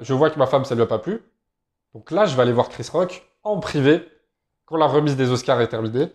je vois que ma femme, ça lui a pas plu. Donc là, je vais aller voir Chris Rock en privé quand la remise des Oscars est terminée.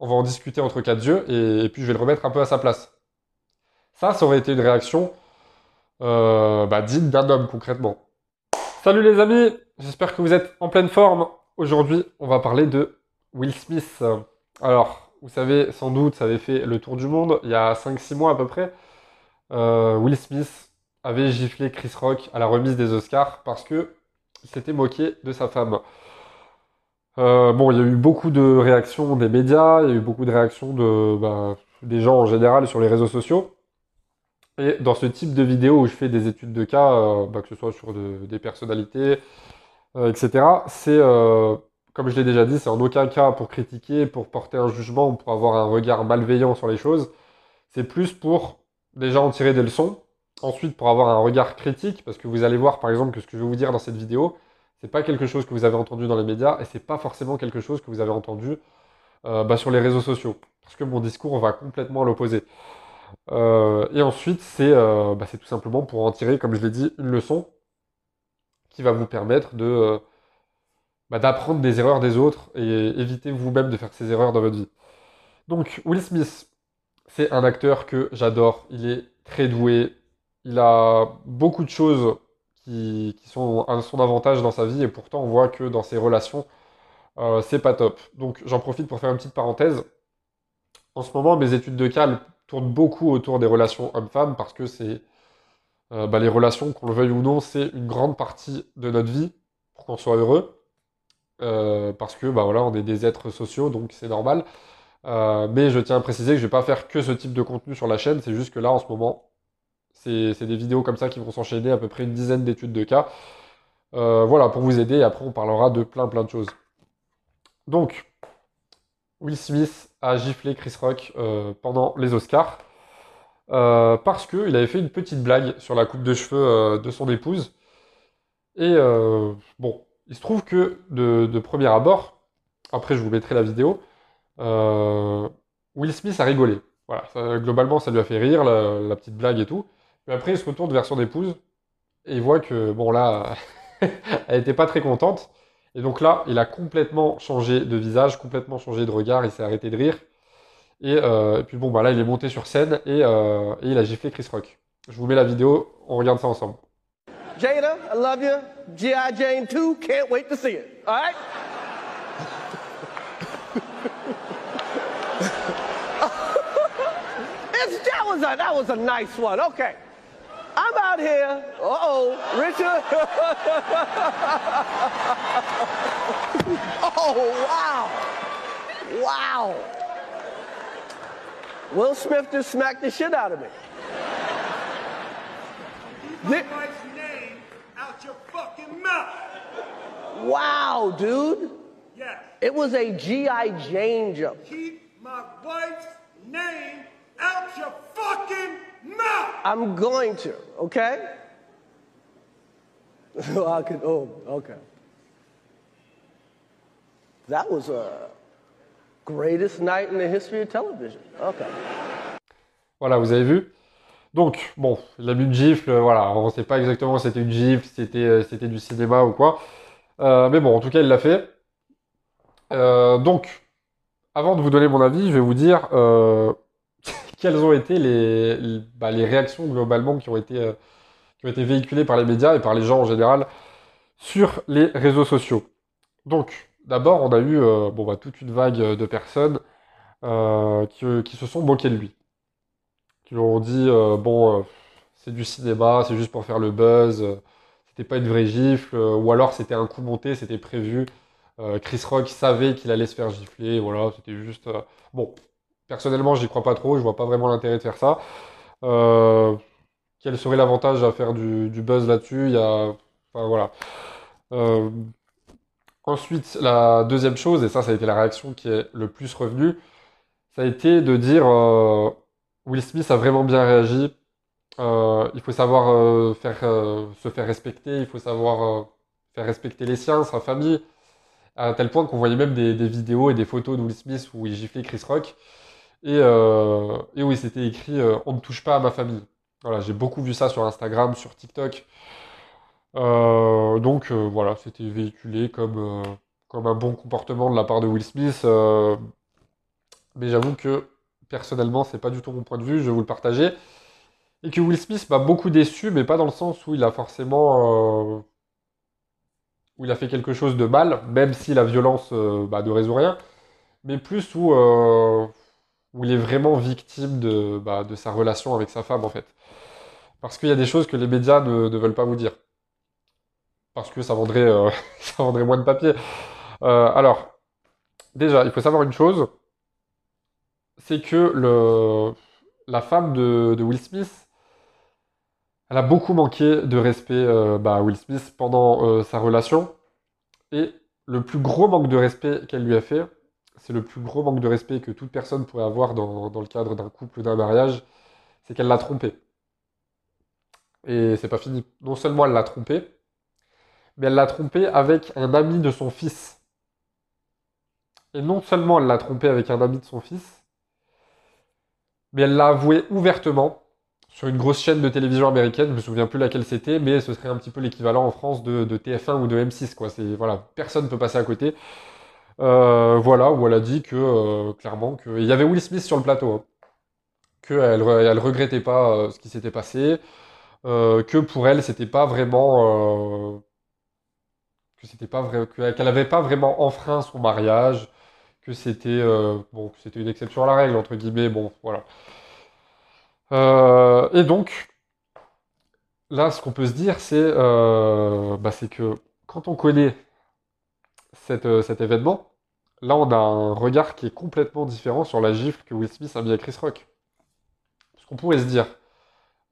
On va en discuter entre quatre yeux et, puis je vais le remettre un peu à sa place. Ça, ça aurait été une réaction euh, bah, digne d'un homme concrètement. Salut les amis, j'espère que vous êtes en pleine forme. Aujourd'hui, on va parler de Will Smith. Alors, vous savez, sans doute, ça avait fait le tour du monde il y a 5-6 mois à peu près. Euh, Will Smith avait giflé Chris Rock à la remise des Oscars parce que il s'était moqué de sa femme. Euh, bon, il y a eu beaucoup de réactions des médias, il y a eu beaucoup de réactions de, bah, des gens en général sur les réseaux sociaux. Et dans ce type de vidéo où je fais des études de cas, euh, bah, que ce soit sur des personnalités, etc., c'est, comme je l'ai déjà dit, c'est en aucun cas pour critiquer, pour porter un jugement, pour avoir un regard malveillant sur les choses. C'est plus pour déjà en tirer des leçons Ensuite, pour avoir un regard critique, parce que vous allez voir par exemple que ce que je vais vous dire dans cette vidéo, c'est pas quelque chose que vous avez entendu dans les médias et c'est pas forcément quelque chose que vous avez entendu euh, bah, sur les réseaux sociaux, parce que mon discours va complètement à l'opposé. Euh, et ensuite, euh, bah, c'est tout simplement pour en tirer, comme je l'ai dit, une leçon qui va vous permettre bah, d'apprendre des erreurs des autres et éviter vous-même de faire ces erreurs dans votre vie. Donc, Will Smith, c'est un acteur que j'adore. Il est très doué, il a beaucoup de choses qui, sont à son avantage dans sa vie et pourtant on voit que dans ses relations, euh, c'est pas top. Donc j'en profite pour faire une petite parenthèse. En ce moment, mes études de cas tournent beaucoup autour des relations hommes-femmes parce que c'est euh, bah, les relations, qu'on le veuille ou non, c'est une grande partie de notre vie pour qu'on soit heureux. Euh, parce que bah, voilà, on est des êtres sociaux, donc c'est normal. mais je tiens à préciser que je vais pas faire que ce type de contenu sur la chaîne, c'est juste que là en ce moment, c'est des vidéos comme ça qui vont s'enchaîner, à peu près une dizaine d'études de cas. Euh, voilà, pour vous aider. Et après, on parlera de plein plein de choses. Donc, Will Smith a giflé Chris Rock euh, pendant les Oscars euh, parce qu'il avait fait une petite blague sur la coupe de cheveux de son épouse. Et bon, il se trouve que de, premier abord, après je vous mettrai la vidéo, Will Smith a rigolé. Voilà, globalement ça lui a fait rire, la petite blague et tout. Mais après, il se retourne vers son épouse et il voit que, bon, là, elle n'était pas très contente. Et donc là, il a complètement changé de visage, complètement changé de regard, il s'est arrêté de rire. Et, euh, puis bon, bah là, il est monté sur scène et, euh, et il a giflé Chris Rock. Je vous mets la vidéo, on regarde ça ensemble. Jada, I love you. G.I. Jane 2, can't wait to see it. All right? that was a nice one. Okay. I'm out here. Uh-oh, Richard. oh, wow. Wow. Will Smith just smacked the shit out of me. Keep my wife's name out your fucking mouth. Wow, dude. Yes. It was a G.I. Jane jump. Keep my I'm going to, okay? I could, oh, okay. That was a greatest night in the history of television. Okay. Voilà, vous avez vu? Donc, bon, il a mis une gifle, voilà, on ne sait pas exactement si c'était une gifle, si c'était, euh, c'était du cinéma ou quoi. Euh, mais bon, en tout cas, il l'a fait. Euh, donc, avant de vous donner mon avis, je vais vous dire quelles ont été les, bah, réactions globalement qui ont, été, euh, qui ont été véhiculées par les médias et par les gens en général sur les réseaux sociaux? Donc, d'abord, on a eu euh, bah, toute une vague de personnes euh, qui, se sont moquées de lui. Qui lui ont dit, bon, c'est du cinéma, c'est juste pour faire le buzz, c'était pas une vraie gifle, ou alors c'était un coup monté, c'était prévu. Chris Rock savait qu'il allait se faire gifler, voilà, c'était juste... bon, Personnellement, j'y crois pas trop, je vois pas vraiment l'intérêt de faire ça. Euh, quel serait l'avantage à faire du, buzz là-dessus? Voilà. Euh, ensuite, la deuxième chose, et ça, ça a été la réaction qui est le plus revenue, ça a été de dire euh, Will Smith a vraiment bien réagi. il faut savoir se faire respecter, il faut savoir faire respecter les siens, sa famille, à tel point qu'on voyait même des, vidéos et des photos de Will Smith où il giflait Chris Rock. Et, euh, et oui, c'était écrit euh, On ne touche pas à ma famille. Voilà, j'ai beaucoup vu ça sur Instagram, sur TikTok. Euh, donc voilà, c'était véhiculé comme, comme un bon comportement de la part de Will Smith. mais j'avoue que personnellement, c'est pas du tout mon point de vue, je vais vous le partager. Et que Will Smith m'a beaucoup déçu, mais pas dans le sens où il a forcément, où il a fait quelque chose de mal, même si la violence bah, ne résout rien, mais plus où, où il est vraiment victime de, bah, de sa relation avec sa femme en fait. Parce qu'il y a des choses que les médias ne, veulent pas vous dire. Parce que ça vendrait, euh, moins de papier. Euh, alors, déjà, il faut savoir une chose, c'est que la femme de, Will Smith, elle a beaucoup manqué de respect euh, bah, à Will Smith pendant sa relation. Et le plus gros manque de respect qu'elle lui a fait, c'est le plus gros manque de respect que toute personne pourrait avoir dans, le cadre d'un couple, d'un mariage, c'est qu'elle l'a trompé. Et c'est pas fini. Non seulement elle l'a trompé, mais elle l'a trompé avec un ami de son fils. Et non seulement elle l'a trompé avec un ami de son fils, mais elle l'a avoué ouvertement sur une grosse chaîne de télévision américaine, je me souviens plus laquelle c'était, mais ce serait un petit peu l'équivalent en France de, de TF1 ou de M6, quoi. C'est, voilà, personne ne peut passer à côté. Euh, voilà, où elle a dit que, euh, clairement, que... il y avait Will Smith sur le plateau, hein, qu'elle elle regrettait pas euh, ce qui s'était passé, que pour elle, c'était pas vraiment, que c'était pas vrai, que- qu'elle avait pas vraiment enfreint son mariage, que c'était, bon, une exception à la règle, entre guillemets, bon, voilà. Et donc, là, ce qu'on peut se dire, c'est bah, c'est que quand on connaît euh, cet événement, là, on a un regard qui est complètement différent sur la gifle que Will Smith a mis à Chris Rock. Parce qu'on pourrait se dire,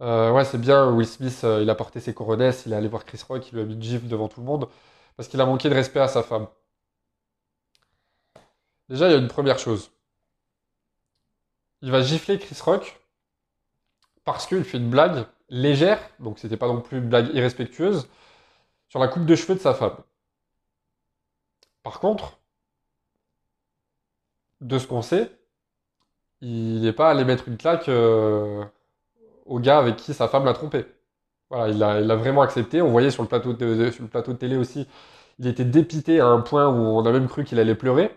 euh, ouais, c'est bien, Will Smith, euh, il a porté ses coronesses, il est allé voir Chris Rock, il lui a mis une gifle devant tout le monde, parce qu'il a manqué de respect à sa femme. Déjà, il y a une première chose. Il va gifler Chris Rock parce qu'il fait une blague légère, donc c'était pas non plus une blague irrespectueuse, sur la coupe de cheveux de sa femme. Par contre, de ce qu'on sait, il n'est pas allé mettre une claque euh, au gars avec qui sa femme l'a trompé. Voilà, il a, il a vraiment accepté. On voyait sur le plateau de, télé aussi, il était dépité à un point où on a même cru qu'il allait pleurer.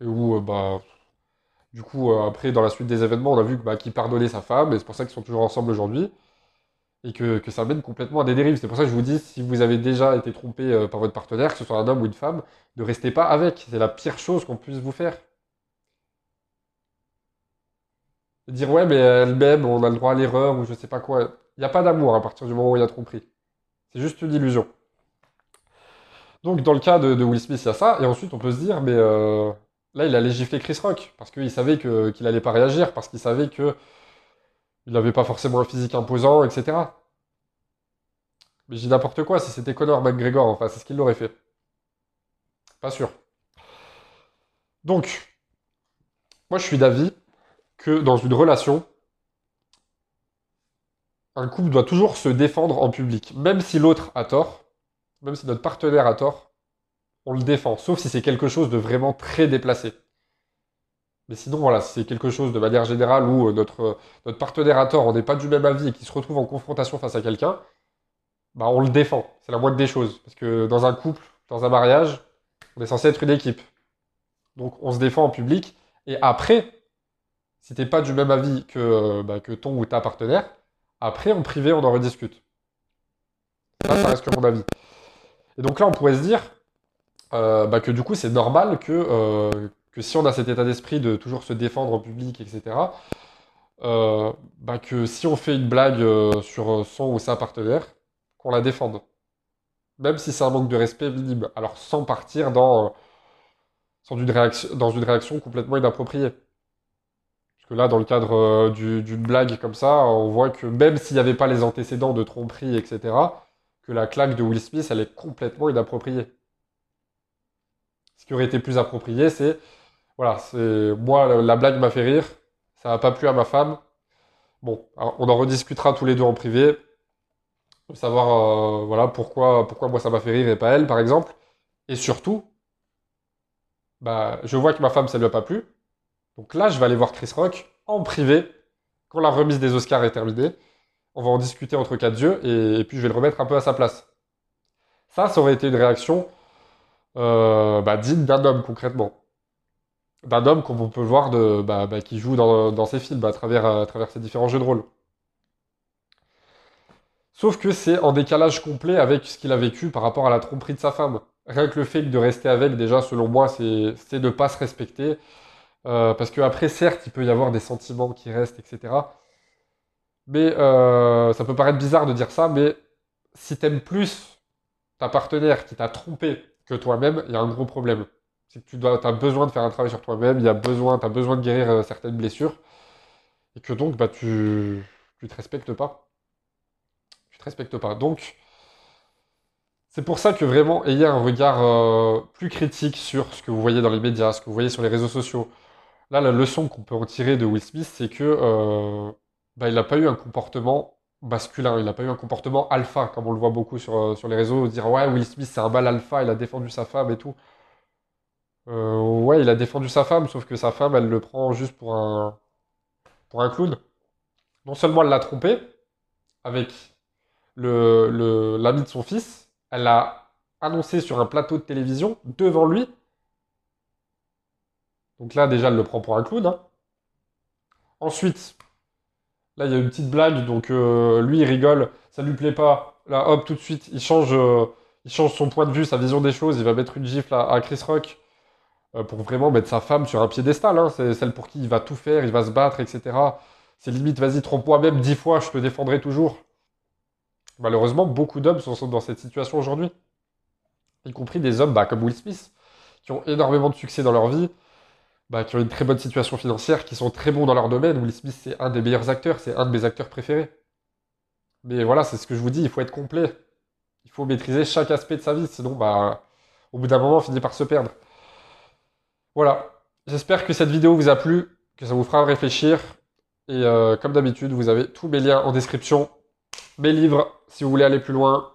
Et où, euh, bah, du coup, euh, après, dans la suite des événements, on a vu bah, qu'il pardonnait sa femme, et c'est pour ça qu'ils sont toujours ensemble aujourd'hui, et que, que ça mène complètement à des dérives. C'est pour ça que je vous dis, si vous avez déjà été trompé euh, par votre partenaire, que ce soit un homme ou une femme, ne restez pas avec. C'est la pire chose qu'on puisse vous faire. Dire, ouais, mais elle m'aime, on a le droit à l'erreur, ou je sais pas quoi. Il n'y a pas d'amour à partir du moment où il a tromperie. C'est juste une illusion. Donc, dans le cas de, Will Smith, il y a ça, et ensuite, on peut se dire, mais euh, là, il allait gifler Chris Rock, parce qu'il savait qu'il allait pas réagir, parce qu'il savait que il n'avait pas forcément un physique imposant, etc. Mais dis n'importe quoi, si c'était Conor McGregor en face, est-ce qu'il l'aurait fait? Pas sûr. Donc, moi, je suis d'avis que dans une relation, un couple doit toujours se défendre en public. Même si l'autre a tort, même si notre partenaire a tort, on le défend. Sauf si c'est quelque chose de vraiment très déplacé. Mais sinon, voilà, si c'est quelque chose de manière générale où euh, notre, euh, notre partenaire a tort, on n'est pas du même avis et qu'il se retrouve en confrontation face à quelqu'un, bah on le défend. C'est la moindre des choses. Parce que dans un couple, dans un mariage, on est censé être une équipe. Donc on se défend en public. Et après, si t'es pas du même avis que, euh, bah, que ton ou ta partenaire, après en privé on en rediscute. Ça, ça reste que mon avis. Et donc là on pourrait se dire bah, que du coup c'est normal que, que si on a cet état d'esprit de toujours se défendre en public, etc., euh, bah, que si on fait une blague euh, sur son ou sa partenaire, qu'on la défende. Même si c'est un manque de respect minime. Alors sans partir dans, euh, sans une réaction, dans une réaction complètement inappropriée. Parce que là, dans le cadre euh, du- d'une blague comme ça, on voit que même s'il n'y avait pas les antécédents de tromperie, etc., que la claque de Will Smith, elle est complètement inappropriée. Ce qui aurait été plus approprié, c'est, voilà, c'est, moi, la, la blague m'a fait rire, ça n'a pas plu à ma femme. Bon, on en rediscutera tous les deux en privé, savoir, euh, voilà, pourquoi, pourquoi moi ça m'a fait rire et pas elle, par exemple. Et surtout, bah, je vois que ma femme, ça lui a pas plu. Donc là, je vais aller voir Chris Rock en privé, quand la remise des Oscars est terminée, on va en discuter entre quatre yeux, et, et puis je vais le remettre un peu à sa place. Ça, ça aurait été une réaction euh, bah, digne d'un homme concrètement. D'un homme comme on peut voir bah, bah, qui joue dans, ses films à travers, ses différents jeux de rôle. Sauf que c'est en décalage complet avec ce qu'il a vécu par rapport à la tromperie de sa femme. Rien que le fait de rester avec, déjà, selon moi, c'est de ne pas se respecter. Euh, parce qu'après, certes, il peut y avoir des sentiments qui restent, etc. Mais euh, ça peut paraître bizarre de dire ça, mais si t'aimes plus ta partenaire qui t'a trompé que toi-même, il y a un gros problème. Que tu dois, as besoin de faire un travail sur toi-même, il y a besoin, as besoin de guérir euh, certaines blessures, et que donc, bah, tu, tu te respectes pas. Tu te respectes pas. Donc, c'est pour ça que vraiment, ayez un regard euh, plus critique sur ce que vous voyez dans les médias, ce que vous voyez sur les réseaux sociaux. Là, la leçon qu'on peut en tirer de Will Smith, c'est que euh, bah, il n'a pas eu un comportement masculin, il n'a pas eu un comportement alpha, comme on le voit beaucoup sur, sur les réseaux, dire ouais, Will Smith c'est un mal alpha, il a défendu sa femme et tout. Euh, ouais, il a défendu sa femme, sauf que sa femme, elle le prend juste pour un, pour un clown. Non seulement elle l'a trompé avec l'ami de son fils, elle l'a annoncé sur un plateau de télévision devant lui. Donc là, déjà, elle le prend pour un clown. hein. Ensuite, là, il y a une petite blague, donc euh, lui, il rigole, ça lui plaît pas. Là, hop, tout de suite, il change, euh, il change son point de vue, sa vision des choses. Il va mettre une gifle à, Chris Rock pour vraiment mettre sa femme sur un piédestal. Hein. C'est celle pour qui il va tout faire, il va se battre, etc. C'est limite, vas-y, trompe-moi même dix fois, je te défendrai toujours. Malheureusement, beaucoup d'hommes sont, sont dans cette situation aujourd'hui. Y compris des hommes bah, comme Will Smith, qui ont énormément de succès dans leur vie, bah, qui ont une très bonne situation financière, qui sont très bons dans leur domaine. Will Smith, c'est un des meilleurs acteurs, c'est un de mes acteurs préférés. Mais voilà, c'est ce que je vous dis, il faut être complet. Il faut maîtriser chaque aspect de sa vie, sinon, bah, au bout d'un moment, on finit par se perdre. Voilà. J'espère que cette vidéo vous a plu, que ça vous fera réfléchir. Et euh, comme d'habitude, vous avez tous mes liens en description. Mes livres, si vous voulez aller plus loin.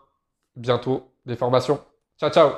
Bientôt, des formations. Ciao, ciao